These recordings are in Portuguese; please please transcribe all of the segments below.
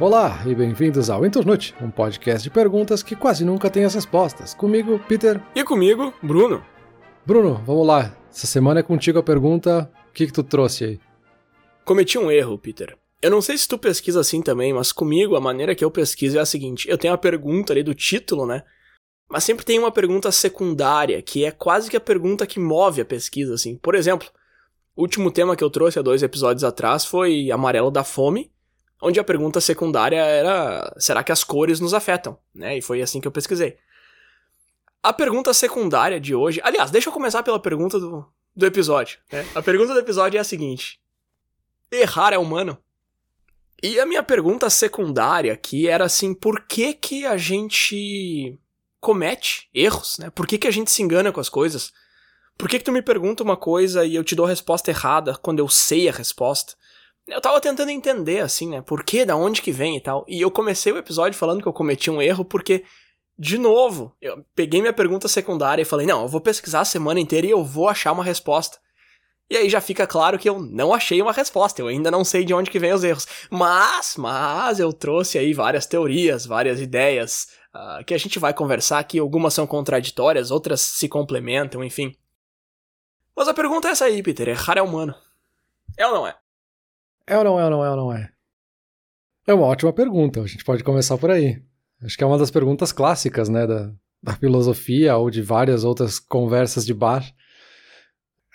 Olá e bem-vindos ao Internute, um podcast de perguntas que quase nunca tem as respostas. Comigo, Peter. E comigo, Bruno. Bruno, vamos lá. Essa semana é contigo a pergunta: o que, que tu trouxe aí? Cometi um erro, Peter. Eu não sei se tu pesquisa assim também, mas comigo a maneira que eu pesquiso é a seguinte: eu tenho a pergunta ali do título, né? Mas sempre tem uma pergunta secundária, que é quase que a pergunta que move a pesquisa, assim. Por exemplo, o último tema que eu trouxe há dois episódios atrás foi Amarelo da Fome, onde a pergunta secundária era: será que as cores nos afetam? Né? E foi assim que eu pesquisei. A pergunta secundária de hoje. Aliás, deixa eu começar pela pergunta do, do episódio. Né? A pergunta do episódio é a seguinte: Errar é humano? E a minha pergunta secundária aqui era assim: por que que a gente comete erros? Né? Por que, que a gente se engana com as coisas? Por que, que tu me pergunta uma coisa e eu te dou a resposta errada quando eu sei a resposta? Eu tava tentando entender, assim, né? Por que, da onde que vem e tal. E eu comecei o episódio falando que eu cometi um erro porque, de novo, eu peguei minha pergunta secundária e falei, não, eu vou pesquisar a semana inteira e eu vou achar uma resposta. E aí já fica claro que eu não achei uma resposta, eu ainda não sei de onde que vem os erros. Mas, mas eu trouxe aí várias teorias, várias ideias, uh, que a gente vai conversar aqui. Algumas são contraditórias, outras se complementam, enfim. Mas a pergunta é essa aí, Peter, errar é humano. É ou não é? É ou não é ou não é ou não é? É uma ótima pergunta, a gente pode começar por aí. Acho que é uma das perguntas clássicas, né, da, da filosofia ou de várias outras conversas de bar.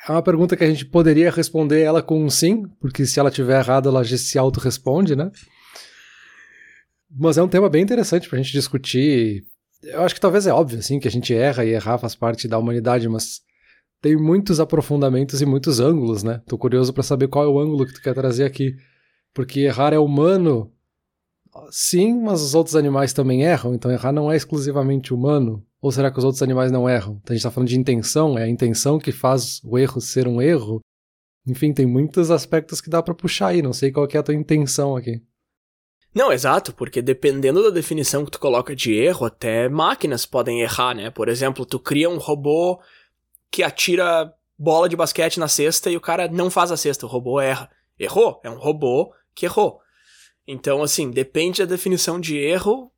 É uma pergunta que a gente poderia responder ela com um sim, porque se ela tiver errado, ela se auto-responde, né? Mas é um tema bem interessante pra gente discutir. Eu acho que talvez é óbvio, assim, que a gente erra e errar faz parte da humanidade, mas tem muitos aprofundamentos e muitos ângulos, né? Tô curioso para saber qual é o ângulo que tu quer trazer aqui. Porque errar é humano, sim, mas os outros animais também erram, então errar não é exclusivamente humano. Ou será que os outros animais não erram? Então a gente tá falando de intenção, é a intenção que faz o erro ser um erro. Enfim, tem muitos aspectos que dá para puxar aí, não sei qual é a tua intenção aqui. Não, exato, porque dependendo da definição que tu coloca de erro, até máquinas podem errar, né? Por exemplo, tu cria um robô que atira bola de basquete na cesta e o cara não faz a cesta, o robô erra. Errou, é um robô que errou. Então, assim, depende da definição de erro.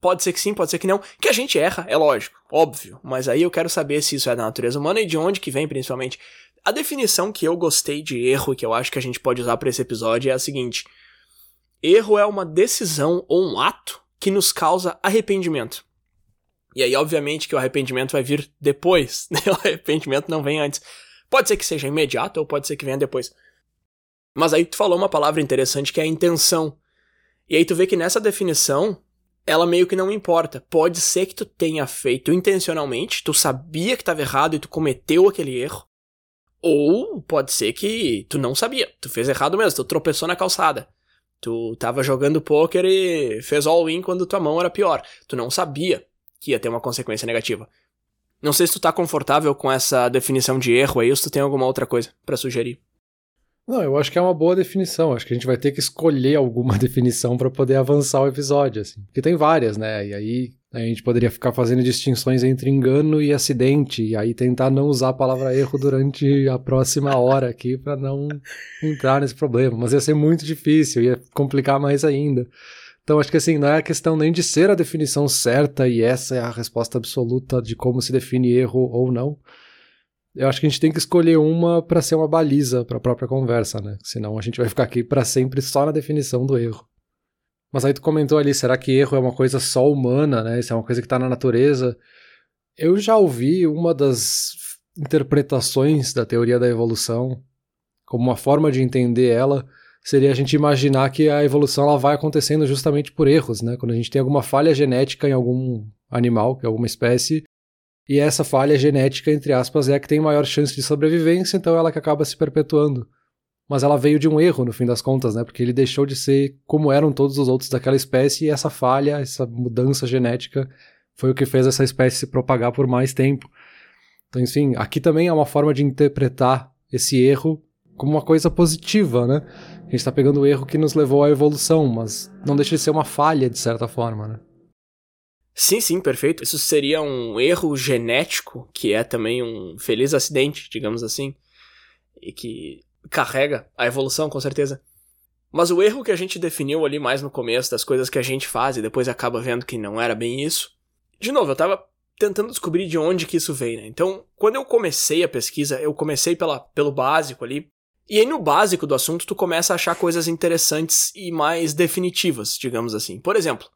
Pode ser que sim, pode ser que não. Que a gente erra, é lógico, óbvio. Mas aí eu quero saber se isso é da natureza humana e de onde que vem, principalmente. A definição que eu gostei de erro e que eu acho que a gente pode usar para esse episódio é a seguinte: erro é uma decisão ou um ato que nos causa arrependimento. E aí, obviamente, que o arrependimento vai vir depois, né? O arrependimento não vem antes. Pode ser que seja imediato ou pode ser que venha depois. Mas aí tu falou uma palavra interessante que é a intenção. E aí tu vê que nessa definição, ela meio que não importa. Pode ser que tu tenha feito intencionalmente, tu sabia que estava errado e tu cometeu aquele erro. Ou pode ser que tu não sabia, tu fez errado mesmo, tu tropeçou na calçada. Tu tava jogando poker e fez all-in quando tua mão era pior. Tu não sabia que ia ter uma consequência negativa. Não sei se tu tá confortável com essa definição de erro aí ou se tu tem alguma outra coisa para sugerir. Não, eu acho que é uma boa definição. Acho que a gente vai ter que escolher alguma definição para poder avançar o episódio, assim. Porque tem várias, né? E aí a gente poderia ficar fazendo distinções entre engano e acidente, e aí tentar não usar a palavra erro durante a próxima hora aqui para não entrar nesse problema. Mas ia ser muito difícil, ia complicar mais ainda. Então acho que assim, não é questão nem de ser a definição certa e essa é a resposta absoluta de como se define erro ou não. Eu acho que a gente tem que escolher uma para ser uma baliza para a própria conversa, né? Senão a gente vai ficar aqui para sempre só na definição do erro. Mas aí tu comentou ali, será que erro é uma coisa só humana, né? Isso é uma coisa que está na natureza? Eu já ouvi uma das interpretações da teoria da evolução como uma forma de entender ela seria a gente imaginar que a evolução ela vai acontecendo justamente por erros, né? Quando a gente tem alguma falha genética em algum animal, que é alguma espécie, e essa falha genética, entre aspas, é a que tem maior chance de sobrevivência, então ela que acaba se perpetuando. Mas ela veio de um erro, no fim das contas, né? Porque ele deixou de ser como eram todos os outros daquela espécie, e essa falha, essa mudança genética, foi o que fez essa espécie se propagar por mais tempo. Então, enfim, aqui também é uma forma de interpretar esse erro como uma coisa positiva, né? A gente está pegando o erro que nos levou à evolução, mas não deixa de ser uma falha de certa forma, né? Sim, sim, perfeito. Isso seria um erro genético, que é também um feliz acidente, digamos assim, e que carrega a evolução, com certeza. Mas o erro que a gente definiu ali mais no começo, das coisas que a gente faz e depois acaba vendo que não era bem isso. De novo, eu tava tentando descobrir de onde que isso veio, né? Então, quando eu comecei a pesquisa, eu comecei pela, pelo básico ali. E aí, no básico do assunto, tu começa a achar coisas interessantes e mais definitivas, digamos assim. Por exemplo,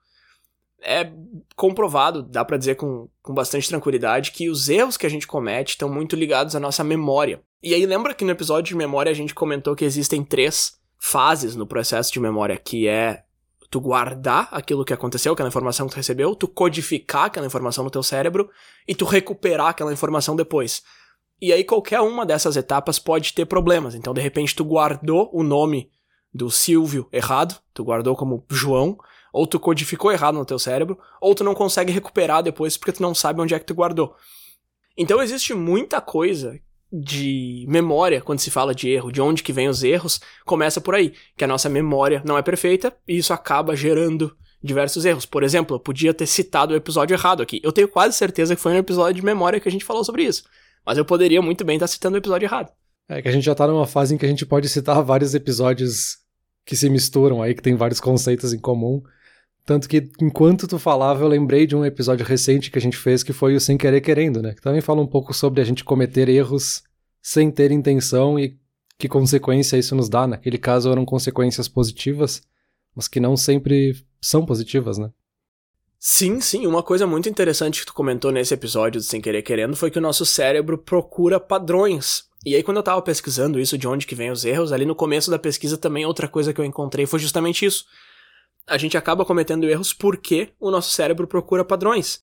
é comprovado, dá para dizer com, com bastante tranquilidade, que os erros que a gente comete estão muito ligados à nossa memória. E aí, lembra que no episódio de memória a gente comentou que existem três fases no processo de memória, que é tu guardar aquilo que aconteceu, aquela informação que tu recebeu, tu codificar aquela informação no teu cérebro e tu recuperar aquela informação depois. E aí qualquer uma dessas etapas pode ter problemas. Então, de repente, tu guardou o nome do Silvio errado, tu guardou como João, ou tu codificou errado no teu cérebro, ou tu não consegue recuperar depois porque tu não sabe onde é que tu guardou. Então existe muita coisa de memória, quando se fala de erro, de onde que vem os erros, começa por aí, que a nossa memória não é perfeita e isso acaba gerando diversos erros. Por exemplo, eu podia ter citado o episódio errado aqui. Eu tenho quase certeza que foi no episódio de memória que a gente falou sobre isso. Mas eu poderia muito bem estar citando o episódio errado. É que a gente já tá numa fase em que a gente pode citar vários episódios que se misturam aí, que tem vários conceitos em comum. Tanto que enquanto tu falava, eu lembrei de um episódio recente que a gente fez que foi o Sem Querer Querendo, né? Que também fala um pouco sobre a gente cometer erros sem ter intenção e que consequência isso nos dá. Naquele caso eram consequências positivas, mas que não sempre são positivas, né? Sim, sim. Uma coisa muito interessante que tu comentou nesse episódio do Sem Querer Querendo foi que o nosso cérebro procura padrões. E aí, quando eu tava pesquisando isso, de onde que vem os erros, ali no começo da pesquisa também outra coisa que eu encontrei foi justamente isso. A gente acaba cometendo erros porque o nosso cérebro procura padrões.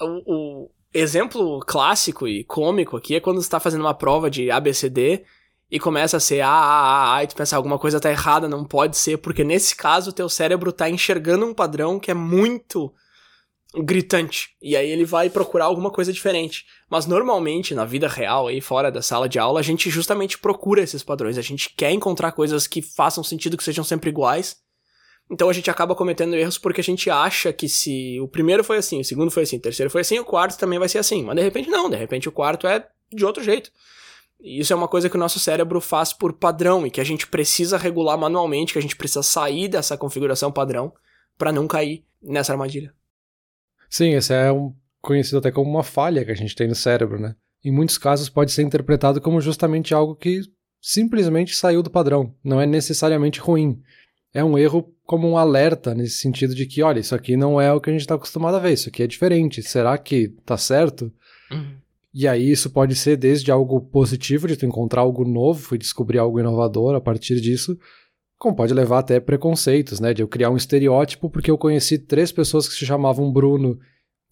O, o exemplo clássico e cômico aqui é quando você tá fazendo uma prova de ABCD e começa a ser A, A, A, A, e tu pensa alguma coisa tá errada, não pode ser, porque nesse caso o teu cérebro tá enxergando um padrão que é muito gritante. E aí ele vai procurar alguma coisa diferente. Mas normalmente, na vida real, aí fora da sala de aula, a gente justamente procura esses padrões. A gente quer encontrar coisas que façam sentido, que sejam sempre iguais. Então a gente acaba cometendo erros porque a gente acha que se o primeiro foi assim, o segundo foi assim, o terceiro foi assim, o quarto também vai ser assim. Mas de repente não, de repente o quarto é de outro jeito. E isso é uma coisa que o nosso cérebro faz por padrão e que a gente precisa regular manualmente, que a gente precisa sair dessa configuração padrão para não cair nessa armadilha. Sim, esse é um, conhecido até como uma falha que a gente tem no cérebro, né? Em muitos casos pode ser interpretado como justamente algo que simplesmente saiu do padrão, não é necessariamente ruim. É um erro como um alerta nesse sentido de que, olha, isso aqui não é o que a gente está acostumado a ver, isso aqui é diferente. Será que tá certo? Uhum. E aí isso pode ser desde algo positivo, de tu encontrar algo novo e descobrir algo inovador a partir disso, como pode levar até preconceitos, né? De eu criar um estereótipo porque eu conheci três pessoas que se chamavam Bruno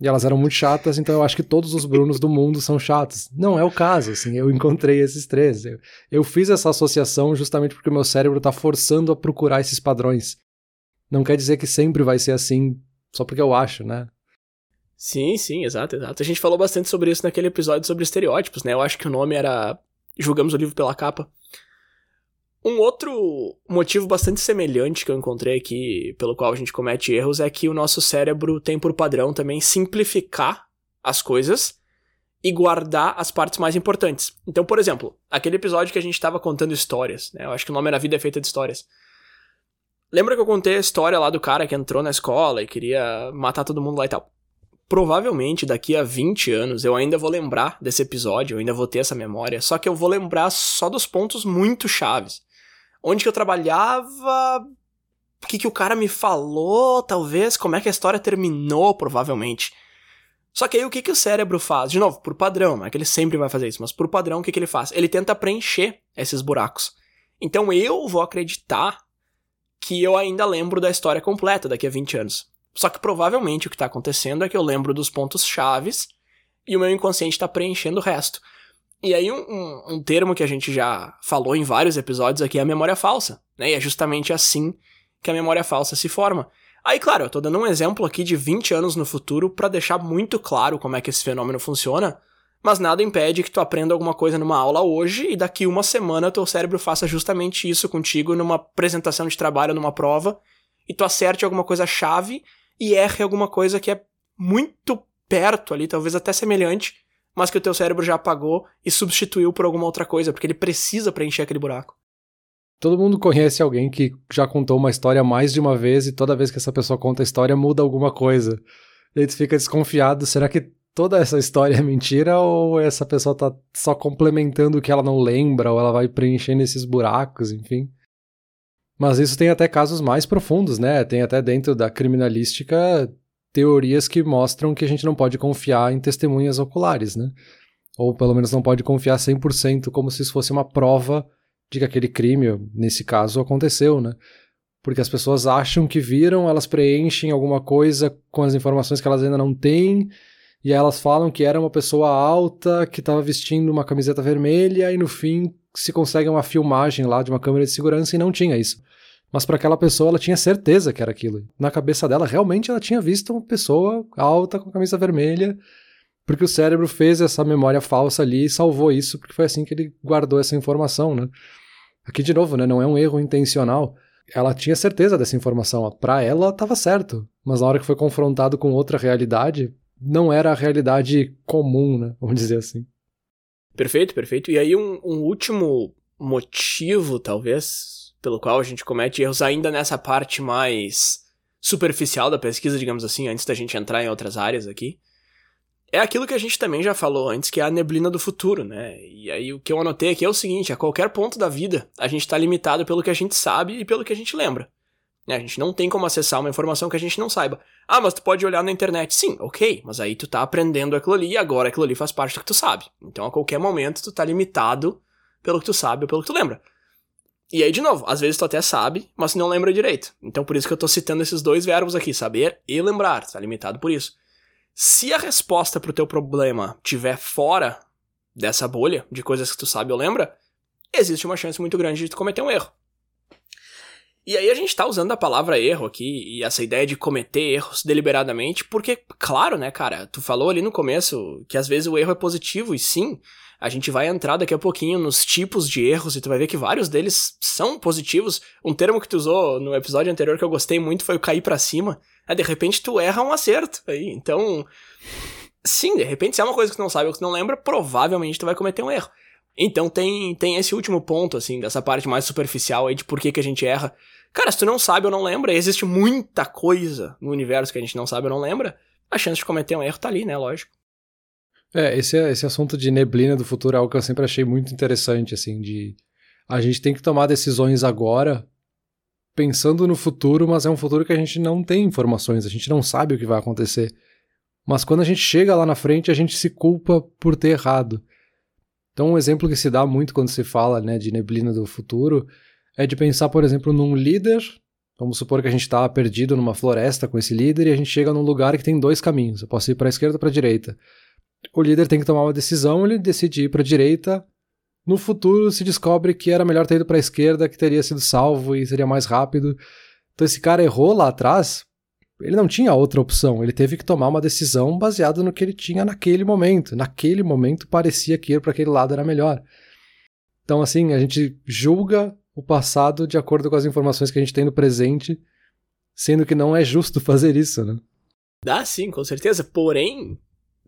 e elas eram muito chatas, então eu acho que todos os Brunos do mundo são chatos. Não é o caso, assim, eu encontrei esses três. Eu, eu fiz essa associação justamente porque o meu cérebro está forçando a procurar esses padrões. Não quer dizer que sempre vai ser assim só porque eu acho, né? Sim, sim, exato, exato. A gente falou bastante sobre isso naquele episódio sobre estereótipos, né? Eu acho que o nome era Julgamos o livro pela capa. Um outro motivo bastante semelhante que eu encontrei aqui, pelo qual a gente comete erros, é que o nosso cérebro tem por padrão também simplificar as coisas e guardar as partes mais importantes. Então, por exemplo, aquele episódio que a gente estava contando histórias, né? Eu acho que o nome era Vida é Feita de Histórias. Lembra que eu contei a história lá do cara que entrou na escola e queria matar todo mundo lá e tal? Provavelmente daqui a 20 anos eu ainda vou lembrar desse episódio, eu ainda vou ter essa memória, só que eu vou lembrar só dos pontos muito chaves. Onde que eu trabalhava, o que, que o cara me falou, talvez, como é que a história terminou, provavelmente. Só que aí o que, que o cérebro faz? De novo, por padrão, não é que ele sempre vai fazer isso, mas por padrão o que, que ele faz? Ele tenta preencher esses buracos. Então eu vou acreditar que eu ainda lembro da história completa daqui a 20 anos. Só que provavelmente o que está acontecendo é que eu lembro dos pontos chaves e o meu inconsciente está preenchendo o resto. E aí um, um, termo que a gente já falou em vários episódios aqui é a memória falsa, né? E é justamente assim que a memória falsa se forma. Aí, claro, eu tô dando um exemplo aqui de 20 anos no futuro para deixar muito claro como é que esse fenômeno funciona, mas nada impede que tu aprenda alguma coisa numa aula hoje e daqui uma semana teu cérebro faça justamente isso contigo numa apresentação de trabalho, numa prova, e tu acerte alguma coisa chave e erre alguma coisa que é muito perto ali, talvez até semelhante, mas que o teu cérebro já apagou e substituiu por alguma outra coisa, porque ele precisa preencher aquele buraco. Todo mundo conhece alguém que já contou uma história mais de uma vez e toda vez que essa pessoa conta a história muda alguma coisa. E aí tu fica desconfiado, será que toda essa história é mentira ou essa pessoa tá só complementando o que ela não lembra ou ela vai preenchendo esses buracos, enfim. Mas isso tem até casos mais profundos, né? Tem até dentro da criminalística teorias que mostram que a gente não pode confiar em testemunhas oculares, né? Ou pelo menos não pode confiar 100% como se isso fosse uma prova de que aquele crime, nesse caso, aconteceu, né? Porque as pessoas acham que viram, elas preenchem alguma coisa com as informações que elas ainda não têm, e elas falam que era uma pessoa alta que estava vestindo uma camiseta vermelha, e no fim se consegue uma filmagem lá de uma câmera de segurança e não tinha isso. Mas para aquela pessoa ela tinha certeza que era aquilo. Na cabeça dela, realmente ela tinha visto uma pessoa alta com camisa vermelha, porque o cérebro fez essa memória falsa ali e salvou isso, porque foi assim que ele guardou essa informação, né? Aqui de novo, né, não é um erro intencional. Ela tinha certeza dessa informação, para ela estava certo, mas na hora que foi confrontado com outra realidade, não era a realidade comum, né, vamos dizer assim. Perfeito, perfeito. E aí um, um último motivo, talvez, pelo qual a gente comete erros ainda nessa parte mais superficial da pesquisa, digamos assim, antes da gente entrar em outras áreas aqui, é aquilo que a gente também já falou antes, que é a neblina do futuro, né? E aí o que eu anotei aqui é o seguinte: a qualquer ponto da vida, a gente está limitado pelo que a gente sabe e pelo que a gente lembra. A gente não tem como acessar uma informação que a gente não saiba. Ah, mas tu pode olhar na internet. Sim, ok, mas aí tu tá aprendendo aquilo ali e agora aquilo ali faz parte do que tu sabe. Então a qualquer momento tu tá limitado pelo que tu sabe ou pelo que tu lembra. E aí, de novo, às vezes tu até sabe, mas não lembra direito. Então por isso que eu tô citando esses dois verbos aqui, saber e lembrar. Tu tá limitado por isso. Se a resposta pro teu problema tiver fora dessa bolha de coisas que tu sabe ou lembra, existe uma chance muito grande de tu cometer um erro. E aí a gente tá usando a palavra erro aqui e essa ideia de cometer erros deliberadamente, porque, claro, né, cara, tu falou ali no começo que às vezes o erro é positivo, e sim, a gente vai entrar daqui a pouquinho nos tipos de erros e tu vai ver que vários deles são positivos. Um termo que tu usou no episódio anterior que eu gostei muito foi o cair para cima. É, de repente tu erra um acerto aí. Então, sim, de repente se é uma coisa que tu não sabe ou que tu não lembra, provavelmente tu vai cometer um erro. Então tem, tem esse último ponto, assim, dessa parte mais superficial aí de por que, que a gente erra. Cara, se tu não sabe ou não lembra, existe muita coisa no universo que a gente não sabe ou não lembra, a chance de cometer um erro tá ali, né? Lógico. É, esse, esse assunto de neblina do futuro é algo que eu sempre achei muito interessante, assim, de a gente tem que tomar decisões agora pensando no futuro, mas é um futuro que a gente não tem informações, a gente não sabe o que vai acontecer. Mas quando a gente chega lá na frente, a gente se culpa por ter errado. Então, um exemplo que se dá muito quando se fala né, de neblina do futuro é de pensar, por exemplo, num líder. Vamos supor que a gente está perdido numa floresta com esse líder e a gente chega num lugar que tem dois caminhos. Eu posso ir para a esquerda ou para a direita. O líder tem que tomar uma decisão, ele decide ir para a direita. No futuro se descobre que era melhor ter ido para a esquerda, que teria sido salvo e seria mais rápido. Então esse cara errou lá atrás ele não tinha outra opção, ele teve que tomar uma decisão baseada no que ele tinha naquele momento. Naquele momento parecia que ir para aquele lado era melhor. Então, assim, a gente julga o passado de acordo com as informações que a gente tem no presente, sendo que não é justo fazer isso, né? Dá sim, com certeza. Porém,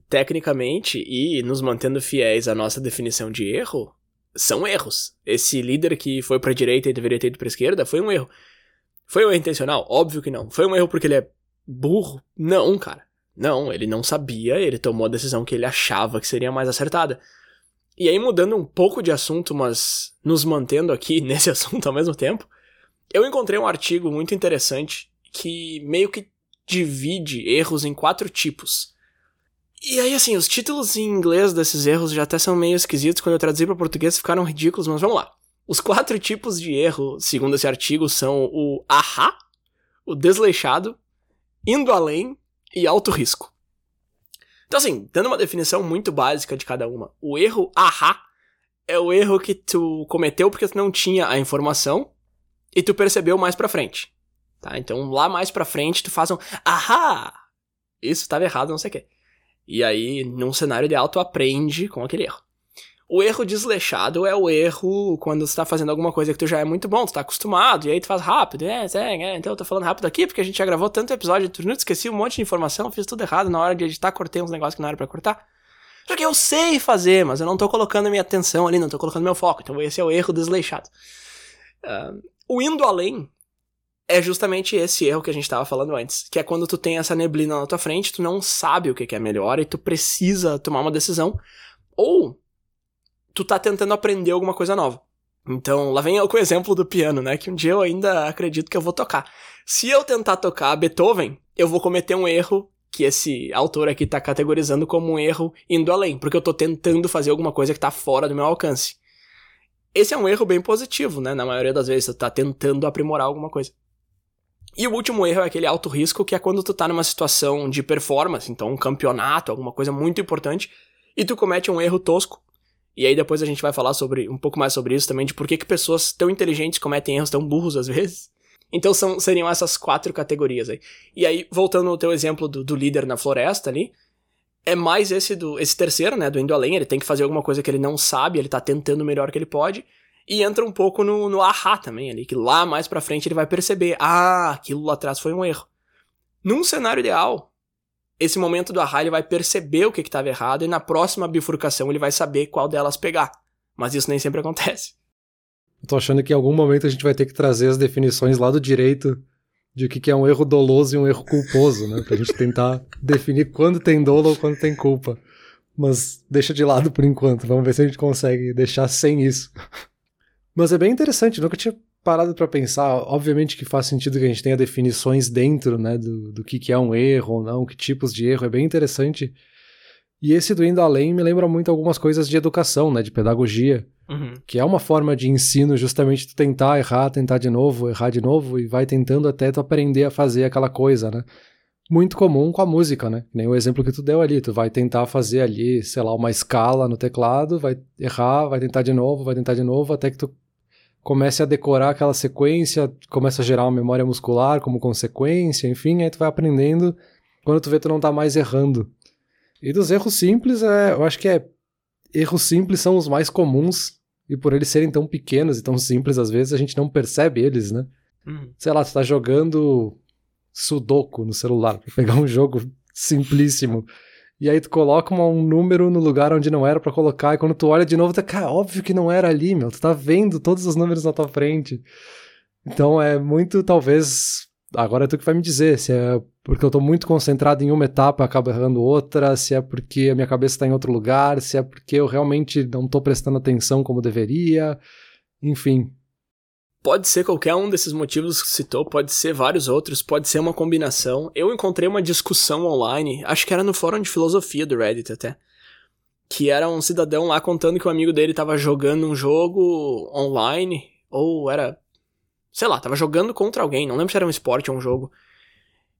tecnicamente e nos mantendo fiéis à nossa definição de erro, são erros. Esse líder que foi para a direita e deveria ter ido para a esquerda foi um erro. Foi um erro intencional? Óbvio que não. Foi um erro porque ele é burro? Não, cara. Não, ele não sabia, ele tomou a decisão que ele achava que seria mais acertada. E aí, mudando um pouco de assunto, mas nos mantendo aqui nesse assunto ao mesmo tempo, eu encontrei um artigo muito interessante que meio que divide erros em quatro tipos. E aí, assim, os títulos em inglês desses erros já até são meio esquisitos, quando eu traduzi para português ficaram ridículos, mas vamos lá. Os quatro tipos de erro, segundo esse artigo, são o ahá, o desleixado, indo além e alto risco. Então, assim, dando uma definição muito básica de cada uma, o erro ahá é o erro que tu cometeu porque tu não tinha a informação e tu percebeu mais pra frente. Tá? Então, lá mais pra frente, tu faz um ahá! Isso estava errado, não sei o quê. E aí, num cenário ideal, tu aprende com aquele erro. O erro desleixado é o erro quando você tá fazendo alguma coisa que tu já é muito bom, tu tá acostumado, e aí tu faz rápido, é, é, é então eu tô falando rápido aqui porque a gente já gravou tanto episódio de minutos, esqueci um monte de informação, fiz tudo errado na hora de editar, cortei uns negócios que não era pra cortar. Só que eu sei fazer, mas eu não tô colocando minha atenção ali, não tô colocando meu foco, então esse é o erro desleixado. Uh, o indo além é justamente esse erro que a gente tava falando antes, que é quando tu tem essa neblina na tua frente, tu não sabe o que é melhor e tu precisa tomar uma decisão, ou tu tá tentando aprender alguma coisa nova. Então, lá vem o exemplo do piano, né? Que um dia eu ainda acredito que eu vou tocar. Se eu tentar tocar Beethoven, eu vou cometer um erro que esse autor aqui tá categorizando como um erro indo além, porque eu tô tentando fazer alguma coisa que tá fora do meu alcance. Esse é um erro bem positivo, né? Na maioria das vezes, tu tá tentando aprimorar alguma coisa. E o último erro é aquele alto risco, que é quando tu tá numa situação de performance, então um campeonato, alguma coisa muito importante, e tu comete um erro tosco. E aí depois a gente vai falar sobre um pouco mais sobre isso também, de por que, que pessoas tão inteligentes cometem erros tão burros às vezes. Então são, seriam essas quatro categorias aí. E aí, voltando ao teu exemplo do, do líder na floresta ali, é mais esse do esse terceiro, né, do indo além, ele tem que fazer alguma coisa que ele não sabe, ele tá tentando o melhor que ele pode, e entra um pouco no, no ahá também ali, que lá mais pra frente ele vai perceber, ah, aquilo lá atrás foi um erro. Num cenário ideal, esse momento do ahá ele vai perceber o que estava errado e na próxima bifurcação ele vai saber qual delas pegar. Mas isso nem sempre acontece. Eu tô achando que em algum momento a gente vai ter que trazer as definições lá do direito de o que é um erro doloso e um erro culposo, né? Pra gente tentar definir quando tem dolo ou quando tem culpa. Mas deixa de lado por enquanto, vamos ver se a gente consegue deixar sem isso. Mas é bem interessante, nunca tinha parado para pensar. Obviamente que faz sentido que a gente tenha definições dentro, né, do, do que, que é um erro ou não, que tipos de erro, é bem interessante. E esse do indo além me lembra muito algumas coisas de educação, né, de pedagogia, uhum. que é uma forma de ensino justamente tu tentar errar, tentar de novo, errar de novo e vai tentando até tu aprender a fazer aquela coisa, né? Muito comum com a música, né? Nem o exemplo que tu deu ali, tu vai tentar fazer ali, sei lá, uma escala no teclado, vai errar, vai tentar de novo, vai tentar de novo, até que tu comece a decorar aquela sequência, começa a gerar uma memória muscular como consequência, enfim, aí tu vai aprendendo, quando tu vê tu não tá mais errando. E dos erros simples, é, eu acho que é erros simples são os mais comuns e por eles serem tão pequenos e tão simples às vezes a gente não percebe eles, né? Uhum. Sei lá, tu tá jogando Sudoku no celular, pra pegar um jogo simplíssimo e aí tu coloca um número no lugar onde não era para colocar, e quando tu olha de novo, tá, cara, óbvio que não era ali, meu, tu tá vendo todos os números na tua frente. Então é muito, talvez, agora é tu que vai me dizer, se é porque eu tô muito concentrado em uma etapa e acabo errando outra, se é porque a minha cabeça tá em outro lugar, se é porque eu realmente não tô prestando atenção como deveria, enfim, Pode ser qualquer um desses motivos que citou, pode ser vários outros, pode ser uma combinação. Eu encontrei uma discussão online, acho que era no fórum de filosofia do Reddit até, que era um cidadão lá contando que o um amigo dele estava jogando um jogo online, ou era, sei lá, estava jogando contra alguém, não lembro se era um esporte ou um jogo.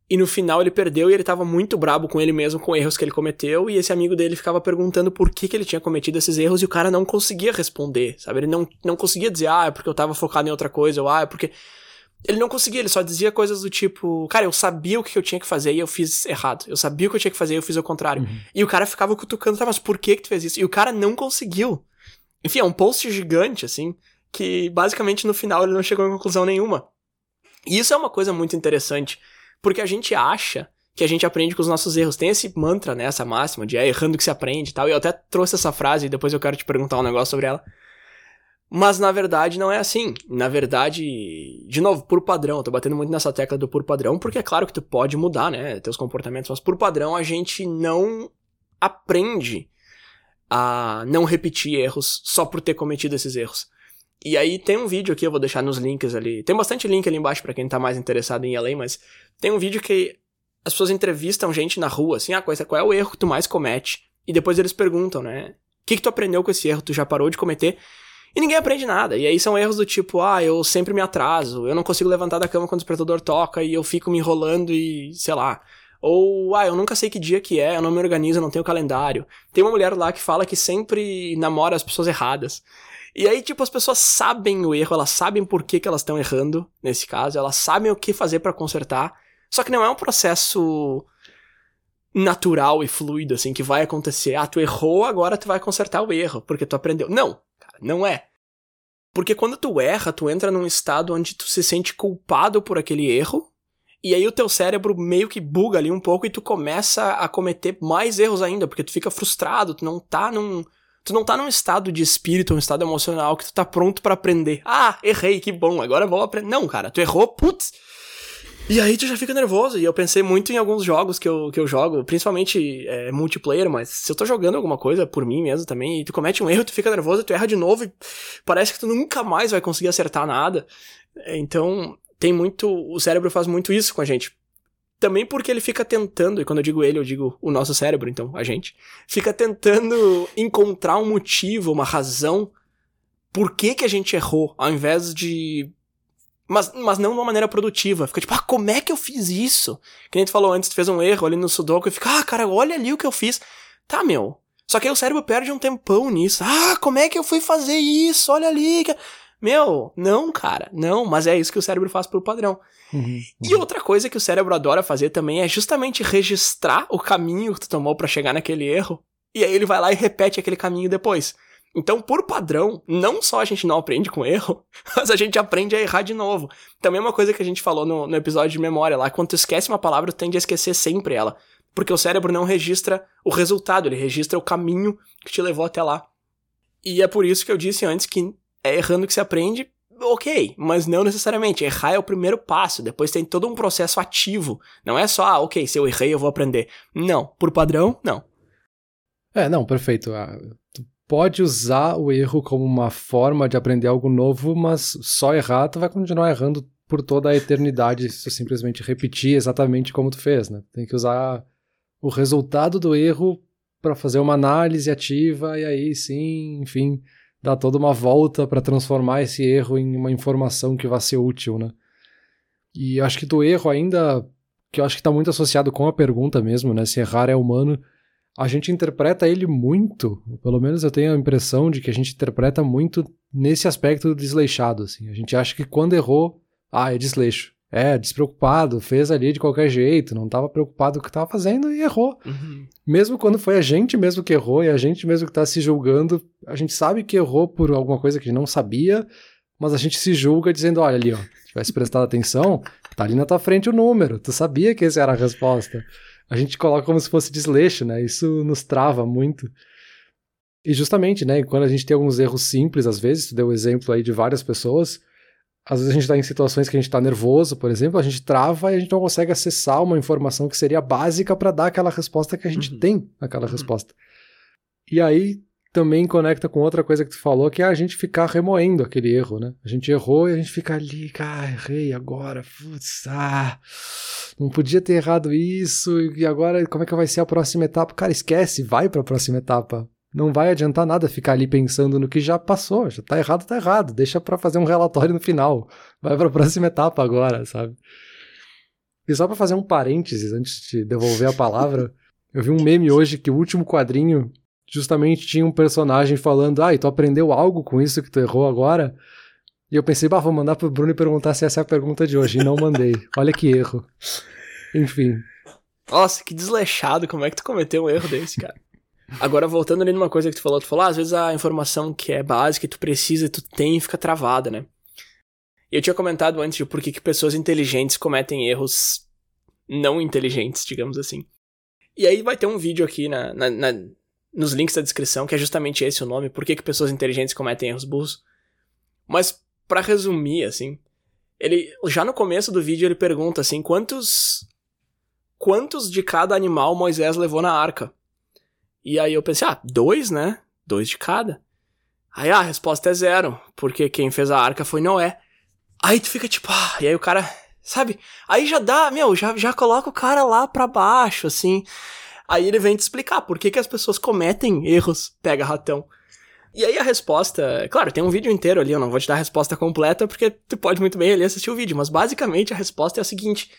E no final ele perdeu e ele tava muito brabo com ele mesmo, com erros que ele cometeu, e esse amigo dele ficava perguntando por que, que ele tinha cometido esses erros e o cara não conseguia responder, sabe? Ele não, não conseguia dizer, ah, é porque eu tava focado em outra coisa, ou ah, é porque. Ele não conseguia, ele só dizia coisas do tipo, cara, eu sabia o que eu tinha que fazer e eu fiz errado. Eu sabia o que eu tinha que fazer e eu fiz o contrário. Uhum. E o cara ficava cutucando, tá, mas por que que tu fez isso? E o cara não conseguiu. Enfim, é um post gigante, assim, que basicamente no final ele não chegou a conclusão nenhuma. E isso é uma coisa muito interessante porque a gente acha que a gente aprende com os nossos erros. Tem esse mantra, né, essa máxima de é errando que se aprende e tal. E eu até trouxe essa frase e depois eu quero te perguntar um negócio sobre ela. Mas na verdade não é assim. Na verdade, de novo, por padrão, eu tô batendo muito nessa tecla do por padrão, porque é claro que tu pode mudar, né, teus comportamentos, mas por padrão a gente não aprende a não repetir erros só por ter cometido esses erros. E aí tem um vídeo aqui, eu vou deixar nos links ali. Tem bastante link ali embaixo para quem tá mais interessado em além, mas tem um vídeo que as pessoas entrevistam gente na rua, assim, ah, qual é o erro que tu mais comete? E depois eles perguntam, né? O que, que tu aprendeu com esse erro? Tu já parou de cometer? E ninguém aprende nada. E aí são erros do tipo, ah, eu sempre me atraso, eu não consigo levantar da cama quando o despertador toca e eu fico me enrolando e, sei lá. Ou, ah, eu nunca sei que dia que é, eu não me organizo, eu não tenho calendário. Tem uma mulher lá que fala que sempre namora as pessoas erradas. E aí, tipo, as pessoas sabem o erro, elas sabem por que, que elas estão errando, nesse caso, elas sabem o que fazer para consertar, só que não é um processo natural e fluido, assim, que vai acontecer. Ah, tu errou, agora tu vai consertar o erro, porque tu aprendeu. Não, cara, não é. Porque quando tu erra, tu entra num estado onde tu se sente culpado por aquele erro, e aí o teu cérebro meio que buga ali um pouco e tu começa a cometer mais erros ainda, porque tu fica frustrado, tu não tá num, tu não tá num estado de espírito, um estado emocional que tu tá pronto para aprender. Ah, errei, que bom, agora vou aprender. Não, cara, tu errou, putz. E aí tu já fica nervoso. E eu pensei muito em alguns jogos que eu, que eu jogo, principalmente é, multiplayer, mas se eu tô jogando alguma coisa por mim mesmo também, e tu comete um erro, tu fica nervoso, tu erra de novo e parece que tu nunca mais vai conseguir acertar nada. Então, tem muito. O cérebro faz muito isso com a gente. Também porque ele fica tentando, e quando eu digo ele, eu digo o nosso cérebro, então, a gente, fica tentando encontrar um motivo, uma razão por que, que a gente errou, ao invés de. Mas, mas não de uma maneira produtiva. Fica tipo, ah, como é que eu fiz isso? Que nem tu falou antes, tu fez um erro ali no Sudoku e fica, ah, cara, olha ali o que eu fiz. Tá, meu. Só que aí o cérebro perde um tempão nisso. Ah, como é que eu fui fazer isso? Olha ali. Meu, não, cara, não, mas é isso que o cérebro faz por padrão. Uhum, uhum. E outra coisa que o cérebro adora fazer também é justamente registrar o caminho que tu tomou para chegar naquele erro. E aí ele vai lá e repete aquele caminho depois. Então, por padrão, não só a gente não aprende com erro, mas a gente aprende a errar de novo. Também é uma coisa que a gente falou no, no episódio de memória lá. Quando tu esquece uma palavra, tu tende a esquecer sempre ela. Porque o cérebro não registra o resultado, ele registra o caminho que te levou até lá. E é por isso que eu disse antes que é errando que se aprende, ok, mas não necessariamente. Errar é o primeiro passo, depois tem todo um processo ativo. Não é só, ah, ok, se eu errei eu vou aprender. Não, por padrão, não. É, não, perfeito. Ah, tu pode usar o erro como uma forma de aprender algo novo, mas só errar, tu vai continuar errando por toda a eternidade se tu simplesmente repetir exatamente como tu fez, né? Tem que usar o resultado do erro para fazer uma análise ativa e aí sim, enfim, dar toda uma volta para transformar esse erro em uma informação que vai ser útil, né? E acho que do erro ainda, que eu acho que está muito associado com a pergunta mesmo, né? Se errar é humano, a gente interpreta ele muito, pelo menos eu tenho a impressão de que a gente interpreta muito nesse aspecto desleixado, assim. A gente acha que quando errou, ah, é desleixo. É, despreocupado, fez ali de qualquer jeito, não estava preocupado com o que estava fazendo e errou. Uhum. Mesmo quando foi a gente mesmo que errou e a gente mesmo que está se julgando, a gente sabe que errou por alguma coisa que não sabia, mas a gente se julga dizendo: olha ali, ó, se tivesse prestado atenção, tá ali na tua frente o número, tu sabia que essa era a resposta. A gente coloca como se fosse desleixo, né? Isso nos trava muito. E justamente, né, quando a gente tem alguns erros simples, às vezes, tu deu o exemplo aí de várias pessoas às vezes a gente está em situações que a gente está nervoso, por exemplo, a gente trava e a gente não consegue acessar uma informação que seria básica para dar aquela resposta que a gente uhum. tem aquela uhum. resposta. E aí também conecta com outra coisa que tu falou, que é a gente ficar remoendo aquele erro, né? A gente errou e a gente fica ali, ah, errei agora, putz, ah, não podia ter errado isso, e agora como é que vai ser a próxima etapa? Cara, esquece, vai para a próxima etapa. Não vai adiantar nada ficar ali pensando no que já passou, já tá errado, tá errado. Deixa para fazer um relatório no final. Vai para a próxima etapa agora, sabe? E só para fazer um parênteses antes de devolver a palavra, eu vi um meme hoje que o último quadrinho justamente tinha um personagem falando: "Ah, e tu aprendeu algo com isso que tu errou agora?" E eu pensei, bah, vou mandar pro Bruno e perguntar se essa é a pergunta de hoje. E não mandei. Olha que erro. Enfim. Nossa, que desleixado. Como é que tu cometeu um erro desse, cara? Agora, voltando ali numa coisa que tu falou, tu falou, ah, às vezes a informação que é básica, que tu precisa, tu tem, fica travada, né? Eu tinha comentado antes de por que, que pessoas inteligentes cometem erros não inteligentes, digamos assim. E aí vai ter um vídeo aqui na, na, na nos links da descrição, que é justamente esse o nome, por que, que pessoas inteligentes cometem erros burros. Mas, para resumir, assim, ele já no começo do vídeo ele pergunta assim, quantos quantos de cada animal Moisés levou na arca? E aí eu pensei, ah, dois, né? Dois de cada. Aí ah, a resposta é zero, porque quem fez a arca foi Noé. Aí tu fica tipo, ah, e aí o cara, sabe? Aí já dá, meu, já, já coloca o cara lá pra baixo, assim. Aí ele vem te explicar por que, que as pessoas cometem erros, pega ratão. E aí a resposta, claro, tem um vídeo inteiro ali, eu não vou te dar a resposta completa, porque tu pode muito bem ali assistir o vídeo, mas basicamente a resposta é a seguinte: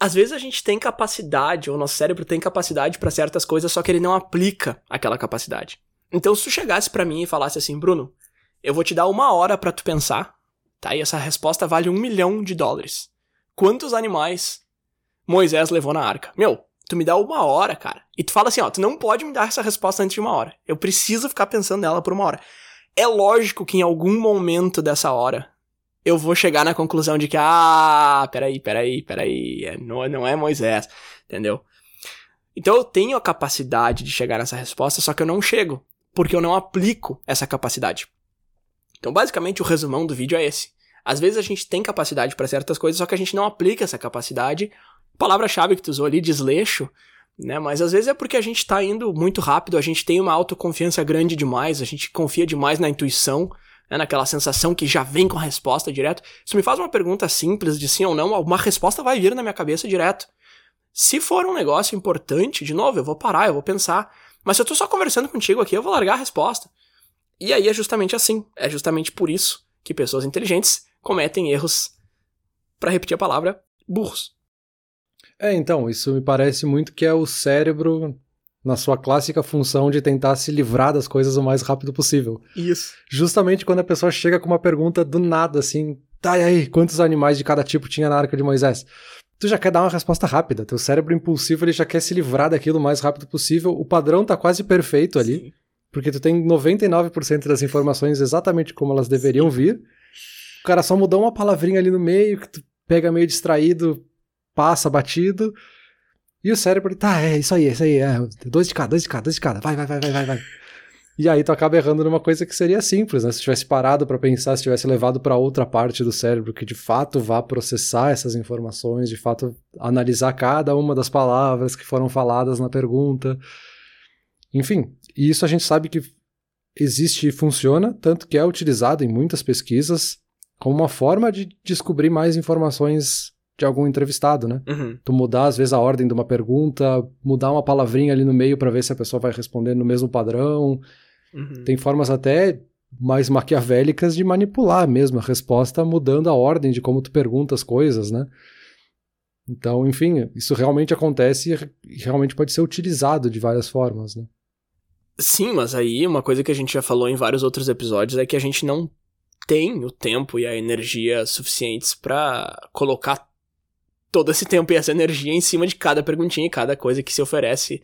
às vezes a gente tem capacidade, ou nosso cérebro tem capacidade para certas coisas, só que ele não aplica aquela capacidade. Então, se tu chegasse para mim e falasse assim, Bruno, eu vou te dar uma hora para tu pensar, tá? E essa resposta vale um milhão de dólares. Quantos animais Moisés levou na arca? Meu, tu me dá uma hora, cara. E tu fala assim, ó, tu não pode me dar essa resposta antes de uma hora. Eu preciso ficar pensando nela por uma hora. É lógico que em algum momento dessa hora eu vou chegar na conclusão de que, ah, peraí, peraí, peraí, é, não, não é Moisés, entendeu? Então eu tenho a capacidade de chegar nessa resposta, só que eu não chego. porque eu não aplico essa capacidade. Então, basicamente, o resumão do vídeo é esse. Às vezes a gente tem capacidade para certas coisas, só que a gente não aplica essa capacidade. Palavra-chave que tu usou ali, desleixo, né? Mas às vezes é porque a gente tá indo muito rápido, a gente tem uma autoconfiança grande demais, a gente confia demais na intuição, né? naquela sensação que já vem com a resposta direto. Se me faz uma pergunta simples de sim ou não, uma resposta vai vir na minha cabeça direto. Se for um negócio importante, de novo, eu vou parar, eu vou pensar. Mas se eu tô só conversando contigo aqui, eu vou largar a resposta. E aí é justamente assim. É justamente por isso que pessoas inteligentes cometem erros, para repetir a palavra, burros. É, então, isso me parece muito que é o cérebro na sua clássica função de tentar se livrar das coisas o mais rápido possível. Isso. Justamente quando a pessoa chega com uma pergunta do nada, assim, tá, e aí, quantos animais de cada tipo tinha na Arca de Moisés? Tu já quer dar uma resposta rápida, teu cérebro impulsivo ele já quer se livrar daquilo o mais rápido possível, o padrão tá quase perfeito ali, Sim. porque tu tem 99% das informações exatamente como elas deveriam Sim. vir, o cara só mudou uma palavrinha ali no meio, que tu pega meio distraído, passa batido, e o cérebro, tá, é isso aí, é isso aí, é, dois de cada, dois de cada, dois de cada, vai, vai, vai, vai, vai. E aí tu acaba errando numa coisa que seria simples, né? Se tivesse parado para pensar, se tivesse levado para outra parte do cérebro que de fato vá processar essas informações, de fato analisar cada uma das palavras que foram faladas na pergunta. Enfim, e isso a gente sabe que existe e funciona, tanto que é utilizado em muitas pesquisas como uma forma de descobrir mais informações de algum entrevistado, né? Uhum. Tu mudar, às vezes, a ordem de uma pergunta, mudar uma palavrinha ali no meio para ver se a pessoa vai responder no mesmo padrão. Uhum. Tem formas até mais maquiavélicas de manipular mesmo a resposta, mudando a ordem de como tu pergunta as coisas, né? Então, enfim, isso realmente acontece e realmente pode ser utilizado de várias formas, né? Sim, mas aí uma coisa que a gente já falou em vários outros episódios é que a gente não tem o tempo e a energia suficientes para colocar todo esse tempo e essa energia em cima de cada perguntinha e cada coisa que se oferece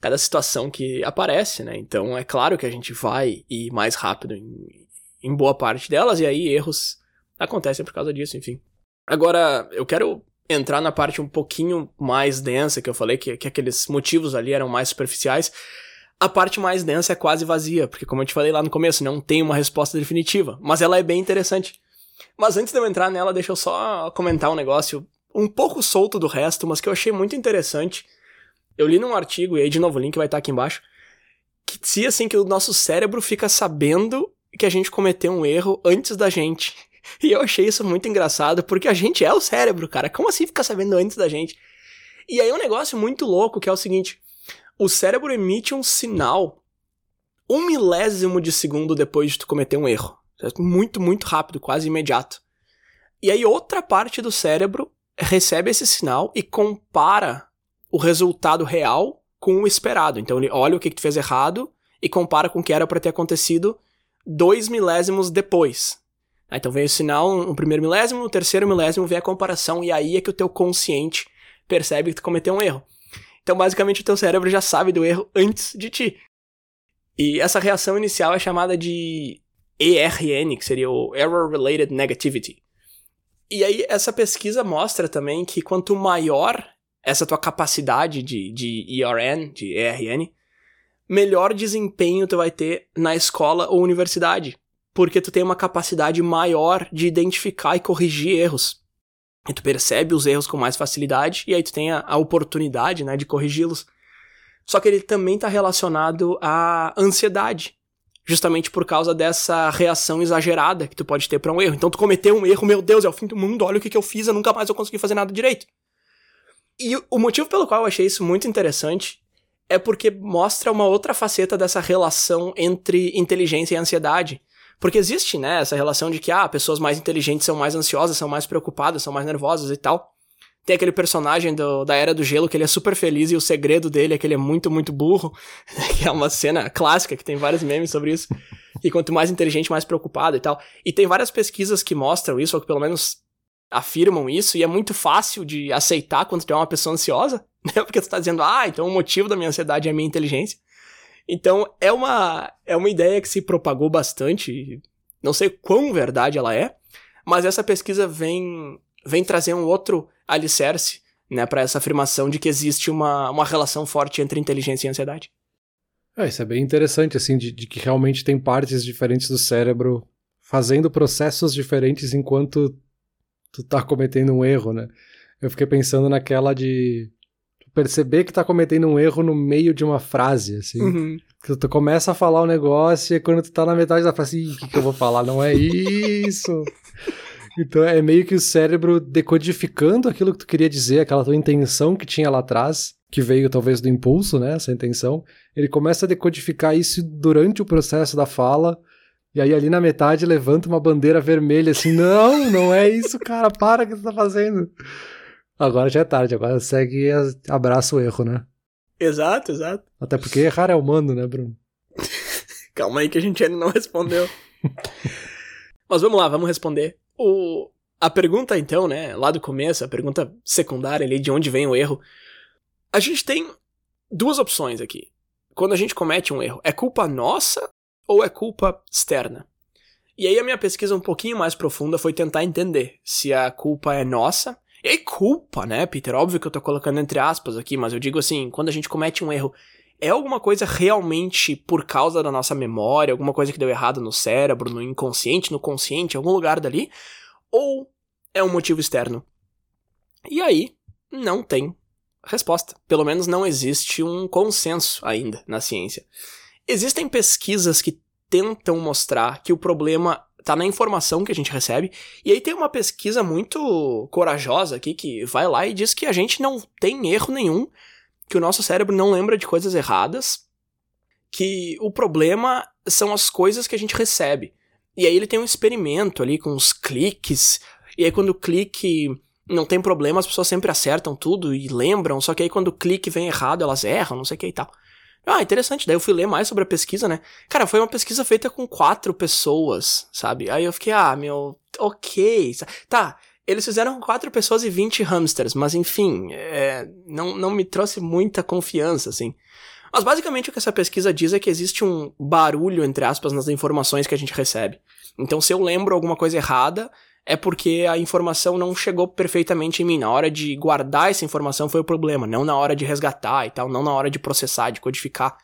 cada situação que aparece, né? Então é claro que a gente vai ir mais rápido em, em boa parte delas, e aí erros acontecem por causa disso, enfim. Agora, eu quero entrar na parte um pouquinho mais densa que eu falei, que, que aqueles motivos ali eram mais superficiais. A parte mais densa é quase vazia, porque como eu te falei lá no começo, não tem uma resposta definitiva, mas ela é bem interessante. Mas antes de eu entrar nela, deixa eu só comentar um negócio um pouco solto do resto, mas que eu achei muito interessante eu li num artigo, e aí de novo o link vai estar aqui embaixo, que dizia assim que o nosso cérebro fica sabendo que a gente cometeu um erro antes da gente. E eu achei isso muito engraçado, porque a gente é o cérebro, cara. Como assim ficar sabendo antes da gente? E aí um negócio muito louco que é o seguinte: o cérebro emite um sinal um milésimo de segundo depois de tu cometer um erro. Muito, muito rápido, quase imediato. E aí outra parte do cérebro recebe esse sinal e compara o resultado real com o esperado. Então ele olha o que, tu fez errado e compara com o que era para ter acontecido dois milésimos depois. Então vem o sinal, um primeiro milésimo, no terceiro milésimo vem a comparação, e aí é que o teu consciente percebe que tu cometeu um erro. Então basicamente o teu cérebro já sabe do erro antes de ti. E essa reação inicial é chamada de ERN, que seria o Error Related Negativity. E aí essa pesquisa mostra também que quanto maior essa tua capacidade de, de ERN, de ERN, melhor desempenho tu vai ter na escola ou universidade. Porque tu tem uma capacidade maior de identificar e corrigir erros. E tu percebe os erros com mais facilidade, e aí tu tem a, a oportunidade, né, de corrigi-los. Só que ele também está relacionado à ansiedade. Justamente por causa dessa reação exagerada que tu pode ter para um erro. Então tu cometeu um erro, meu Deus, é o fim do mundo, olha o que, que eu fiz, eu nunca mais vou conseguir fazer nada direito. E o motivo pelo qual eu achei isso muito interessante é porque mostra uma outra faceta dessa relação entre inteligência e ansiedade. Porque existe, né, essa relação de que, ah, pessoas mais inteligentes são mais ansiosas, são mais preocupadas, são mais nervosas e tal. Tem aquele personagem do, da Era do Gelo que ele é super feliz e o segredo dele é que ele é muito, muito burro. que é uma cena clássica que tem vários memes sobre isso. E quanto mais inteligente, mais preocupado e tal. E tem várias pesquisas que mostram isso, ou que pelo menos afirmam isso, e é muito fácil de aceitar quando é uma pessoa ansiosa, né? Porque tu tá dizendo, ah, então o motivo da minha ansiedade é a minha inteligência. Então é uma, é uma ideia que se propagou bastante, não sei quão verdade ela é, mas essa pesquisa vem, vem trazer um outro alicerce né, para essa afirmação de que existe uma, uma relação forte entre inteligência e ansiedade. É, isso é bem interessante, assim, de, de que realmente tem partes diferentes do cérebro fazendo processos diferentes enquanto tu tá cometendo um erro, né? Eu fiquei pensando naquela de perceber que tá cometendo um erro no meio de uma frase, assim. Uhum. Que tu começa a falar um negócio e quando tu tá na metade da frase, o que, que eu vou falar? Não é isso. então é meio que o cérebro decodificando aquilo que tu queria dizer, aquela tua intenção que tinha lá atrás, que veio talvez do impulso, né? Essa intenção. Ele começa a decodificar isso durante o processo da fala. E aí ali na metade levanta uma bandeira vermelha assim, não, não é isso, cara, para o que você tá fazendo. Agora já é tarde, agora segue e abraça o erro, né? Exato, exato. Até porque errar é humano, né, Bruno? Calma aí que a gente ainda não respondeu. Mas vamos lá, vamos responder. O... A pergunta, então, né, lá do começo, a pergunta secundária ali, de onde vem o erro. A gente tem duas opções aqui. Quando a gente comete um erro, é culpa nossa ou é culpa externa? E aí a minha pesquisa um pouquinho mais profunda foi tentar entender se a culpa é nossa e aí, culpa, né, Peter? Óbvio que eu tô colocando entre aspas aqui, mas eu digo assim, quando a gente comete um erro, é alguma coisa realmente por causa da nossa memória, alguma coisa que deu errado no cérebro, no inconsciente, no consciente, algum lugar dali? Ou é um motivo externo? E aí, não tem resposta. Pelo menos não existe um consenso ainda na ciência. Existem pesquisas que tentam mostrar que o problema tá na informação que a gente recebe. E aí tem uma pesquisa muito corajosa aqui que vai lá e diz que a gente não tem erro nenhum, que o nosso cérebro não lembra de coisas erradas, que o problema são as coisas que a gente recebe. E aí ele tem um experimento ali com os cliques, e aí quando o clique não tem problema, as pessoas sempre acertam tudo e lembram, só que aí quando o clique vem errado, elas erram, não sei o que e tal. Ah, interessante. Daí eu fui ler mais sobre a pesquisa, né? Cara, foi uma pesquisa feita com quatro pessoas, sabe? Aí eu fiquei, ah, meu, ok. Tá, eles fizeram com quatro pessoas e 20 hamsters, mas enfim, é, não, não me trouxe muita confiança, assim. Mas basicamente o que essa pesquisa diz é que existe um barulho, entre aspas, nas informações que a gente recebe. Então, se eu lembro alguma coisa errada, é porque a informação não chegou perfeitamente em mim. Na hora de guardar essa informação foi o problema, não na hora de resgatar e tal, não na hora de processar, de codificar.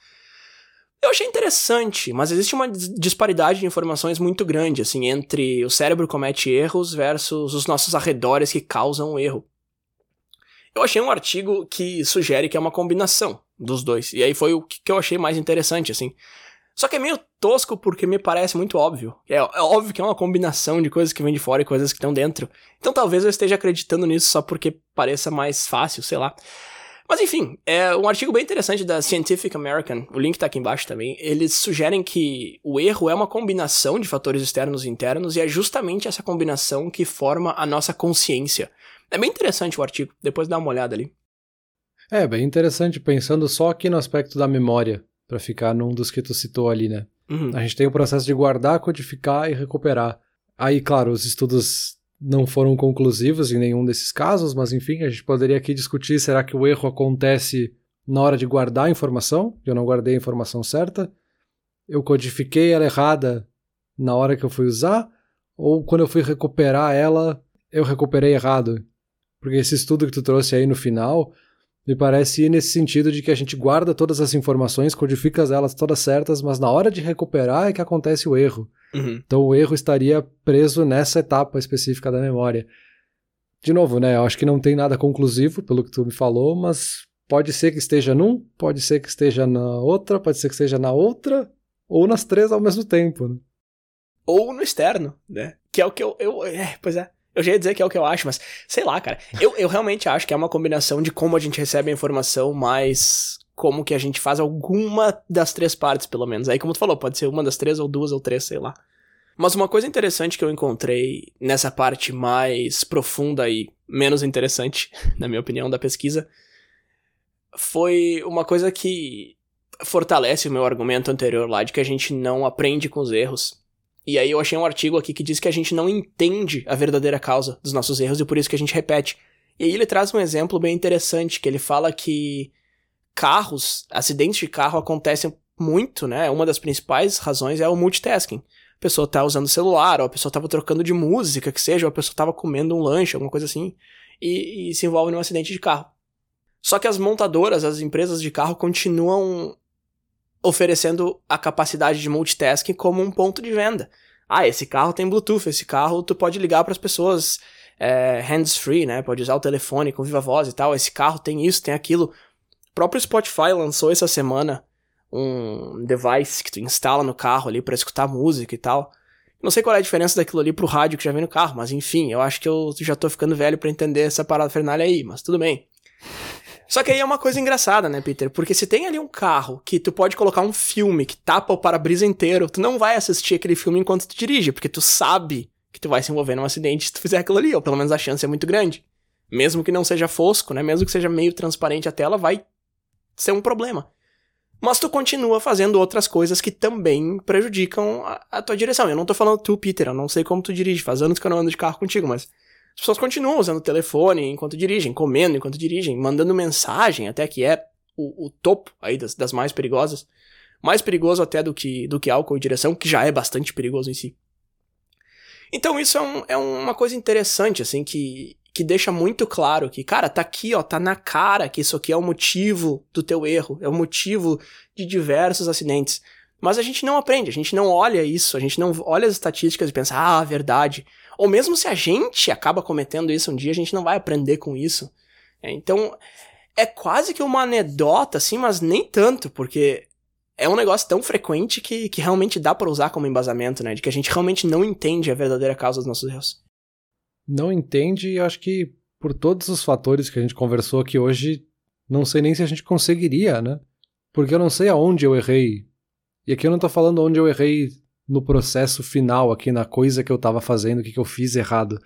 Eu achei interessante, mas existe uma disparidade de informações muito grande, assim, entre o cérebro comete erros versus os nossos arredores que causam o erro. Eu achei um artigo que sugere que é uma combinação dos dois, e aí foi o que eu achei mais interessante, assim. Só que é meio tosco porque me parece muito óbvio. É, é, óbvio que é uma combinação de coisas que vêm de fora e coisas que estão dentro. Então talvez eu esteja acreditando nisso só porque pareça mais fácil, sei lá. Mas enfim, é um artigo bem interessante da Scientific American, o link tá aqui embaixo também. Eles sugerem que o erro é uma combinação de fatores externos e internos e é justamente essa combinação que forma a nossa consciência. É bem interessante o artigo, depois dá uma olhada ali. É, bem interessante, pensando só aqui no aspecto da memória para ficar num dos que tu citou ali, né? Uhum. A gente tem o processo de guardar, codificar e recuperar. Aí, claro, os estudos não foram conclusivos em nenhum desses casos, mas enfim, a gente poderia aqui discutir: será que o erro acontece na hora de guardar a informação? Eu não guardei a informação certa? Eu codifiquei ela errada na hora que eu fui usar? Ou quando eu fui recuperar ela, eu recuperei errado? Porque esse estudo que tu trouxe aí no final me parece ir nesse sentido de que a gente guarda todas as informações, codifica elas todas certas, mas na hora de recuperar é que acontece o erro. Uhum. Então o erro estaria preso nessa etapa específica da memória. De novo, né? Eu acho que não tem nada conclusivo pelo que tu me falou, mas pode ser que esteja num, pode ser que esteja na outra, pode ser que esteja na outra, ou nas três ao mesmo tempo. Né? Ou no externo, né? Que é o que eu. eu é, pois é. Eu já ia dizer que é o que eu acho, mas sei lá, cara. Eu, eu realmente acho que é uma combinação de como a gente recebe a informação, mais como que a gente faz alguma das três partes, pelo menos. Aí, como tu falou, pode ser uma das três, ou duas, ou três, sei lá. Mas uma coisa interessante que eu encontrei nessa parte mais profunda e menos interessante, na minha opinião, da pesquisa, foi uma coisa que fortalece o meu argumento anterior lá de que a gente não aprende com os erros. E aí eu achei um artigo aqui que diz que a gente não entende a verdadeira causa dos nossos erros e por isso que a gente repete. E aí ele traz um exemplo bem interessante, que ele fala que carros, acidentes de carro acontecem muito, né? Uma das principais razões é o multitasking. A pessoa tá usando o celular, ou a pessoa tava trocando de música, que seja, ou a pessoa tava comendo um lanche, alguma coisa assim, e, e se envolve num acidente de carro. Só que as montadoras, as empresas de carro continuam oferecendo a capacidade de multitasking como um ponto de venda. Ah, esse carro tem Bluetooth, esse carro tu pode ligar para as pessoas é, hands-free, né? Pode usar o telefone com viva voz e tal. Esse carro tem isso, tem aquilo. O próprio Spotify lançou essa semana um device que tu instala no carro ali para escutar música e tal. Não sei qual é a diferença daquilo ali pro rádio que já vem no carro, mas enfim, eu acho que eu já tô ficando velho para entender essa parada fernalha aí, mas tudo bem. Só que aí é uma coisa engraçada, né, Peter? Porque se tem ali um carro que tu pode colocar um filme que tapa o para-brisa inteiro, tu não vai assistir aquele filme enquanto tu dirige, porque tu sabe que tu vai se envolver num acidente se tu fizer aquilo ali, ou pelo menos a chance é muito grande. Mesmo que não seja fosco, né? Mesmo que seja meio transparente a tela, vai ser um problema. Mas tu continua fazendo outras coisas que também prejudicam a, a tua direção. Eu não tô falando tu, Peter, eu não sei como tu dirige, faz anos que eu não ando de carro contigo, mas as pessoas continuam usando o telefone enquanto dirigem, comendo enquanto dirigem, mandando mensagem, até que é o, o topo aí das, das, mais perigosas. Mais perigoso até do que, do que álcool e direção, que já é bastante perigoso em si. Então isso é, um, é uma coisa interessante, assim, que, que deixa muito claro que, cara, tá aqui, ó, tá na cara que isso aqui é o motivo do teu erro, é o motivo de diversos acidentes. Mas a gente não aprende, a gente não olha isso, a gente não olha as estatísticas e pensa, ah, verdade, ou mesmo se a gente acaba cometendo isso um dia, a gente não vai aprender com isso. É, então, é quase que uma anedota, assim, mas nem tanto, porque é um negócio tão frequente que, que realmente dá para usar como embasamento, né? De que a gente realmente não entende a verdadeira causa dos nossos erros. Não entende e acho que por todos os fatores que a gente conversou aqui hoje, não sei nem se a gente conseguiria, né? Porque eu não sei aonde eu errei. E aqui eu não tô falando onde eu errei no processo final aqui, na coisa que eu tava fazendo, o que, que eu fiz errado.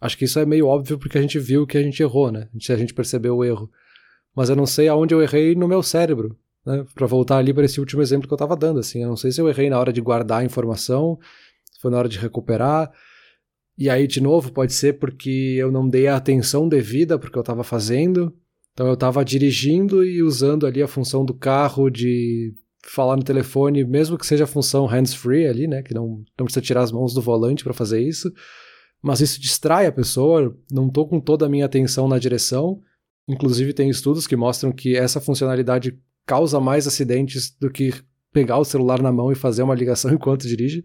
Acho que isso é meio óbvio porque a gente viu que a gente errou, né? A gente percebeu o erro. Mas eu não sei aonde eu errei no meu cérebro, né? Para voltar ali para esse último exemplo que eu tava dando, assim. Eu não sei se eu errei na hora de guardar a informação, se foi na hora de recuperar. E aí, de novo, pode ser porque eu não dei a atenção devida porque eu tava fazendo. Então eu tava dirigindo e usando ali a função do carro de falar no telefone, mesmo que seja a função hands-free ali, né? Que não, não precisa tirar as mãos do volante para fazer isso. Mas isso distrai a pessoa, não tô com toda a minha atenção na direção. Inclusive, tem estudos que mostram que essa funcionalidade causa mais acidentes do que pegar o celular na mão e fazer uma ligação enquanto dirige.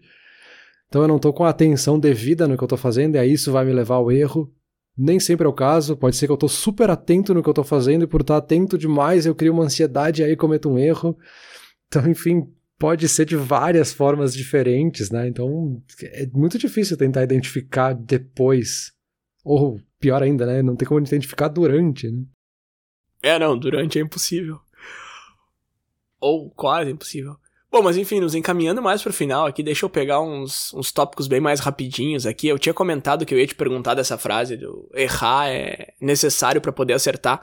Então eu não tô com a atenção devida no que eu tô fazendo, e aí isso vai me levar ao erro. Nem sempre é o caso, pode ser que eu tô super atento no que eu tô fazendo e por estar atento demais eu crio uma ansiedade e aí cometo um erro. Então, enfim, pode ser de várias formas diferentes, né? Então, é muito difícil tentar identificar depois. Ou, pior ainda, né? Não tem como identificar durante, né? É, não, durante é impossível. Ou quase impossível. Bom, mas enfim, nos encaminhando mais pro final aqui, deixa eu pegar uns, uns tópicos bem mais rapidinhos aqui. Eu tinha comentado que eu ia te perguntar dessa frase do errar é necessário para poder acertar.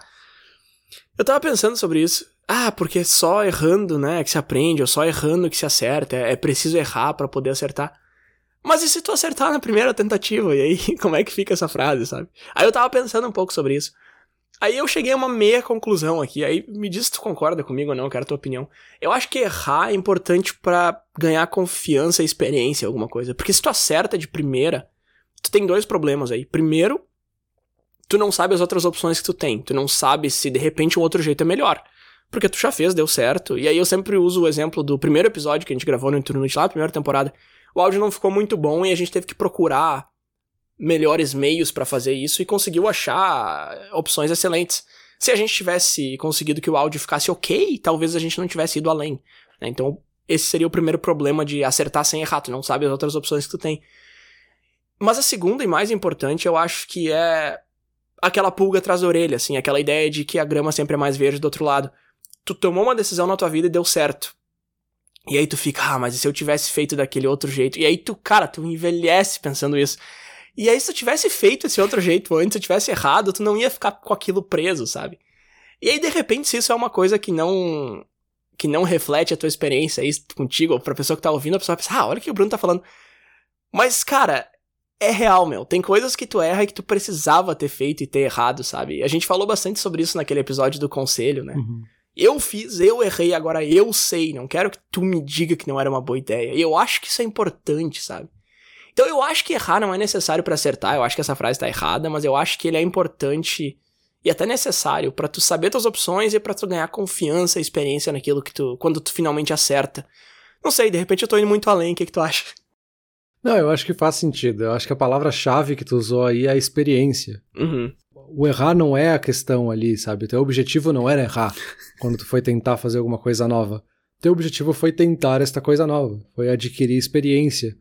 Eu tava pensando sobre isso ah, porque só errando, né, que se aprende, ou só errando que se acerta, é, é preciso errar para poder acertar. Mas e se tu acertar na primeira tentativa? E aí, como é que fica essa frase, sabe? Aí eu tava pensando um pouco sobre isso. Aí eu cheguei a uma meia conclusão aqui. Aí me diz se tu concorda comigo ou não, quero a tua opinião. Eu acho que errar é importante para ganhar confiança e experiência alguma coisa. Porque se tu acerta de primeira, tu tem dois problemas aí. Primeiro, tu não sabe as outras opções que tu tem. Tu não sabe se de repente um outro jeito é melhor porque tu já fez, deu certo. E aí eu sempre uso o exemplo do primeiro episódio que a gente gravou no Inturnoite lá, primeira temporada. O áudio não ficou muito bom e a gente teve que procurar melhores meios para fazer isso e conseguiu achar opções excelentes. Se a gente tivesse conseguido que o áudio ficasse ok, talvez a gente não tivesse ido além. Né? Então, esse seria o primeiro problema de acertar sem errar, tu não sabe as outras opções que tu tem. Mas a segunda e mais importante, eu acho que é aquela pulga atrás da orelha, assim, aquela ideia de que a grama sempre é mais verde do outro lado tu tomou uma decisão na tua vida e deu certo. E aí tu fica, ah, mas e se eu tivesse feito daquele outro jeito? E aí tu, cara, tu envelhece pensando isso. E aí se tu tivesse feito esse outro jeito antes, se tu tivesse errado, tu não ia ficar com aquilo preso, sabe? E aí de repente se isso é uma coisa que não que não reflete a tua experiência aí contigo, ou pra pessoa que tá ouvindo, a pessoa pensa, ah, olha o que o Bruno tá falando. Mas, cara, é real, meu. Tem coisas que tu erra e que tu precisava ter feito e ter errado, sabe? A gente falou bastante sobre isso naquele episódio do conselho, né? Uhum. Eu fiz, eu errei, agora eu sei. Não quero que tu me diga que não era uma boa ideia. E eu acho que isso é importante, sabe? Então eu acho que errar não é necessário para acertar. Eu acho que essa frase tá errada, mas eu acho que ele é importante e até necessário para tu saber tuas opções e para tu ganhar confiança e experiência naquilo que tu quando tu finalmente acerta. Não sei, de repente eu tô indo muito além, o que, que tu acha? Não, eu acho que faz sentido. Eu acho que a palavra-chave que tu usou aí é a experiência. Uhum. O errar não é a questão ali, sabe? O teu objetivo não era errar quando tu foi tentar fazer alguma coisa nova. O teu objetivo foi tentar esta coisa nova, foi adquirir experiência.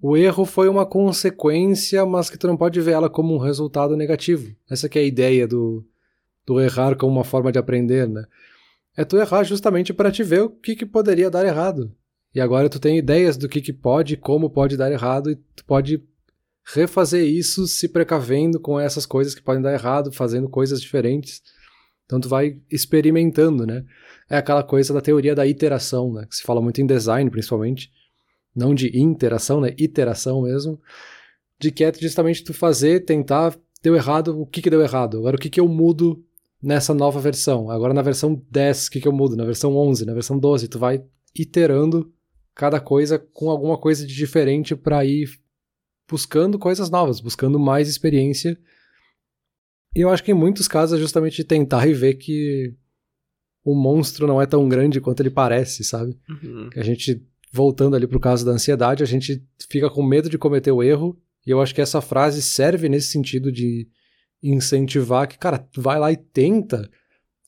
O erro foi uma consequência, mas que tu não pode ver ela como um resultado negativo. Essa é a ideia do, do errar como uma forma de aprender, né? É tu errar justamente para te ver o que, que poderia dar errado. E agora tu tem ideias do que, que pode, como pode dar errado, e tu pode refazer isso se precavendo com essas coisas que podem dar errado, fazendo coisas diferentes. Então tu vai experimentando, né? É aquela coisa da teoria da iteração, né? Que se fala muito em design, principalmente. Não de interação, né? Iteração mesmo. De que é justamente tu fazer, tentar, deu errado, o que que deu errado? Agora o que que eu mudo nessa nova versão? Agora na versão 10, o que que eu mudo? Na versão 11, na versão 12, tu vai iterando cada coisa com alguma coisa de diferente para ir buscando coisas novas, buscando mais experiência. E eu acho que em muitos casos é justamente tentar e ver que o monstro não é tão grande quanto ele parece, sabe? Uhum. A gente, voltando ali pro caso da ansiedade, a gente fica com medo de cometer o erro, e eu acho que essa frase serve nesse sentido de incentivar que, cara, vai lá e tenta,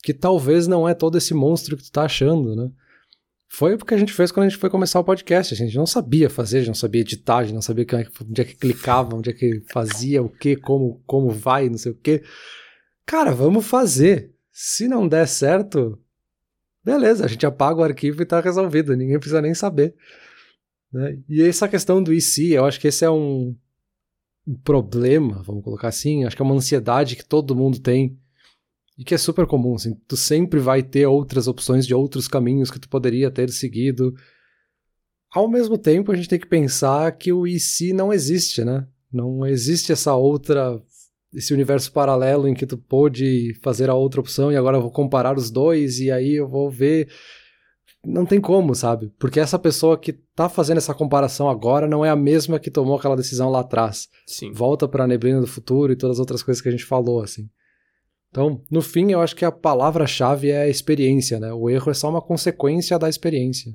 que talvez não é todo esse monstro que tu tá achando, né? Foi o que a gente fez quando a gente foi começar o podcast. A gente não sabia fazer, a gente não sabia editar, a gente não sabia onde é que clicava, onde é que fazia, o que, como, como vai, não sei o que. Cara, vamos fazer. Se não der certo, beleza, a gente apaga o arquivo e tá resolvido, ninguém precisa nem saber. Né? E essa questão do IC, eu acho que esse é um problema, vamos colocar assim, acho que é uma ansiedade que todo mundo tem e que é super comum, assim, tu sempre vai ter outras opções de outros caminhos que tu poderia ter seguido. Ao mesmo tempo, a gente tem que pensar que o IC não existe, né? Não existe essa outra esse universo paralelo em que tu pôde fazer a outra opção e agora eu vou comparar os dois e aí eu vou ver não tem como, sabe? Porque essa pessoa que tá fazendo essa comparação agora não é a mesma que tomou aquela decisão lá atrás. Sim. Volta para a neblina do futuro e todas as outras coisas que a gente falou, assim. Então, no fim, eu acho que a palavra-chave é a experiência, né? O erro é só uma consequência da experiência.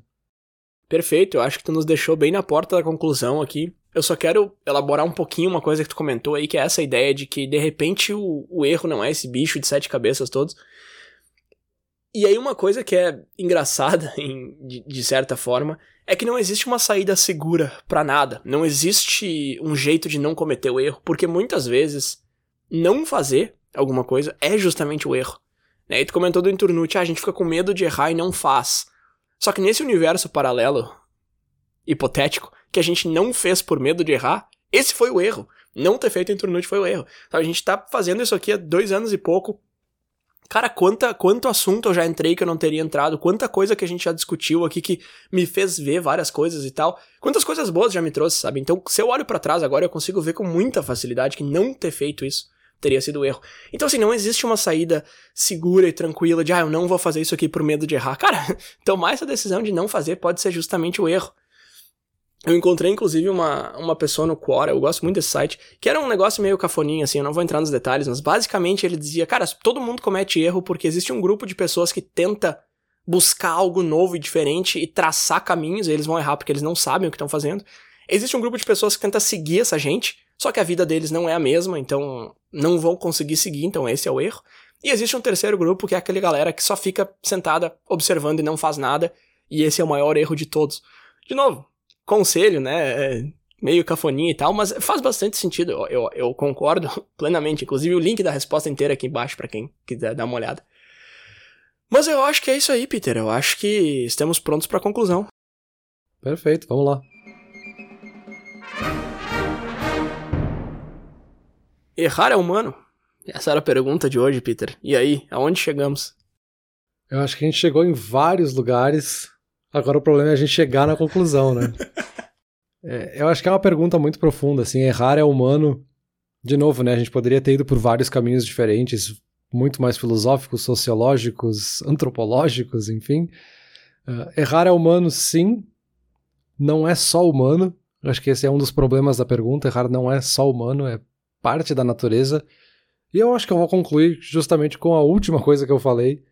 Perfeito, eu acho que tu nos deixou bem na porta da conclusão aqui. Eu só quero elaborar um pouquinho uma coisa que tu comentou aí, que é essa ideia de que, de repente, o, o erro não é esse bicho de sete cabeças todos. E aí uma coisa que é engraçada, em, de, de, certa forma, é que não existe uma saída segura para nada. Não existe um jeito de não cometer o erro, porque muitas vezes não fazer alguma coisa, é justamente o erro. Né? E tu comentou do Inturnute, ah, a gente fica com medo de errar e não faz. Só que nesse universo paralelo, hipotético, que a gente não fez por medo de errar, esse foi o erro. Não ter feito Inturnute foi o erro. Então, a gente tá fazendo isso aqui há dois anos e pouco. Cara, quanta, quanto assunto eu já entrei que eu não teria entrado, quanta coisa que a gente já discutiu aqui que me fez ver várias coisas e tal. Quantas coisas boas já me trouxe, sabe? Então, se eu olho para trás agora, eu consigo ver com muita facilidade que não ter feito isso teria sido erro. Então, assim, não existe uma saída segura e tranquila de, ah, eu não vou fazer isso aqui por medo de errar. Cara, tomar essa decisão de não fazer pode ser justamente o erro. Eu encontrei, inclusive, uma, uma pessoa no Quora, eu gosto muito desse site, que era um negócio meio cafoninho, assim, eu não vou entrar nos detalhes, mas basicamente ele dizia, cara, todo mundo comete erro porque existe um grupo de pessoas que tenta buscar algo novo e diferente e traçar caminhos, e eles vão errar porque eles não sabem o que estão fazendo. Existe um grupo de pessoas que tenta seguir essa gente, só que a vida deles não é a mesma, então não vão conseguir seguir, então esse é o erro. E existe um terceiro grupo, que é aquele galera que só fica sentada observando e não faz nada, e esse é o maior erro de todos. De novo, conselho, né? É meio cafoninha e tal, mas faz bastante sentido, eu, eu, eu concordo plenamente. Inclusive o link da resposta inteira aqui embaixo para quem quiser dar uma olhada. Mas eu acho que é isso aí, Peter. Eu acho que estamos prontos para a conclusão. Perfeito, vamos lá. Errar é humano? Essa era a pergunta de hoje, Peter. E aí, aonde chegamos? Eu acho que a gente chegou em vários lugares. Agora o problema é a gente chegar na conclusão, né? é, eu acho que é uma pergunta muito profunda, assim, errar é humano. De novo, né? A gente poderia ter ido por vários caminhos diferentes, muito mais filosóficos, sociológicos, antropológicos, enfim. Uh, errar é humano, sim. Não é só humano. Eu acho que esse é um dos problemas da pergunta. Errar não é só humano, é parte da natureza. E eu acho que eu vou concluir justamente com a última coisa que eu falei,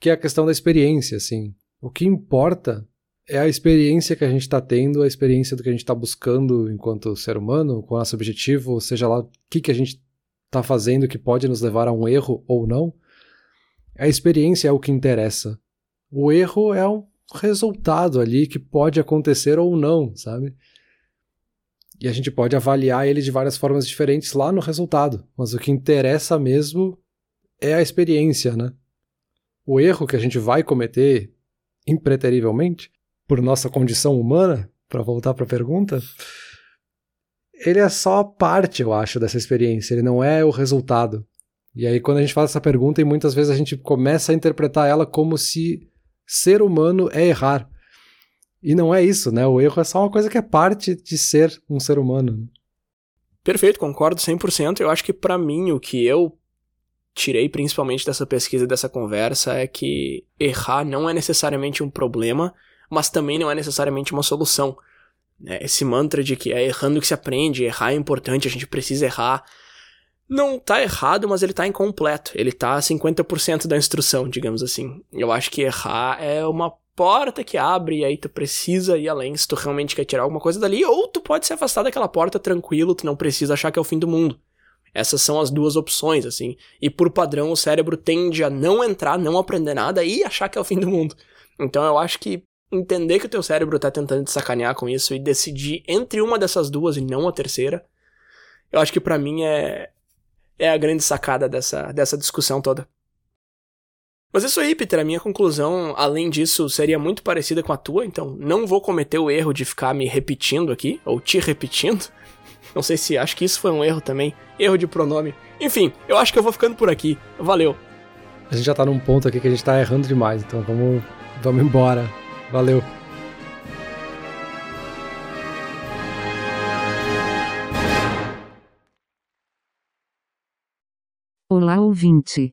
que é a questão da experiência, assim. O que importa é a experiência que a gente está tendo, a experiência do que a gente está buscando enquanto ser humano, com nosso objetivo, seja lá o que, que a gente está fazendo que pode nos levar a um erro ou não. A experiência é o que interessa. O erro é um resultado ali que pode acontecer ou não, sabe? E a gente pode avaliar ele de várias formas diferentes lá no resultado. Mas o que interessa mesmo é a experiência, né? O erro que a gente vai cometer impreterivelmente por nossa condição humana, para voltar para a pergunta, ele é só parte, eu acho, dessa experiência, ele não é o resultado. E aí, quando a gente faz essa pergunta, e muitas vezes a gente começa a interpretar ela como se ser humano é errar. E não é isso, né? O erro é só uma coisa que é parte de ser um ser humano. Perfeito, concordo 100%. Eu acho que para mim o que eu tirei principalmente dessa pesquisa, dessa conversa, é que errar não é necessariamente um problema, mas também não é necessariamente uma solução. Né? Esse mantra de que é errando que se aprende, errar é importante, a gente precisa errar, não tá errado, mas ele tá incompleto. Ele tá a 50% da instrução, digamos assim. Eu acho que errar é uma porta que abre e aí tu precisa ir além se tu realmente quer tirar alguma coisa dali, ou tu pode se afastar daquela porta tranquilo, tu não precisa achar que é o fim do mundo. Essas são as duas opções, assim. E por padrão, o cérebro tende a não entrar, não aprender nada e achar que é o fim do mundo. Então eu acho que entender que o teu cérebro tá tentando te sacanear com isso e decidir entre uma dessas duas e não a terceira, eu acho que para mim é, é a grande sacada dessa, dessa discussão toda. Mas isso aí, Peter, a minha conclusão, além disso, seria muito parecida com a tua, então não vou cometer o erro de ficar me repetindo aqui, ou te repetindo. Não sei se acho que isso foi um erro também. Erro de pronome. Enfim, eu acho que eu vou ficando por aqui. Valeu. A gente já tá num ponto aqui que a gente tá errando demais, então vamos, vamos embora. Valeu. Olá ouvinte.